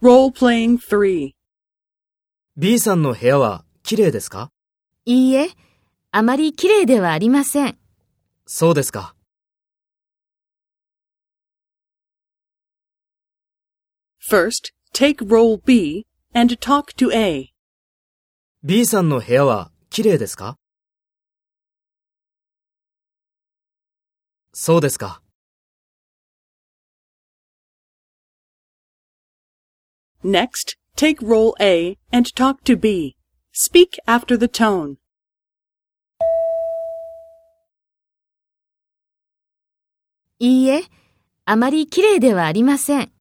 Role-playing 3. B さんの部屋は綺麗ですか？いいえ、あまり綺麗ではありません。そうですか。First, take role B and talk to A. B さんの部屋は綺麗ですか？そうですか。Next, take role A and talk to B. Speak after the tone. いいえ、あまり綺麗ではありません。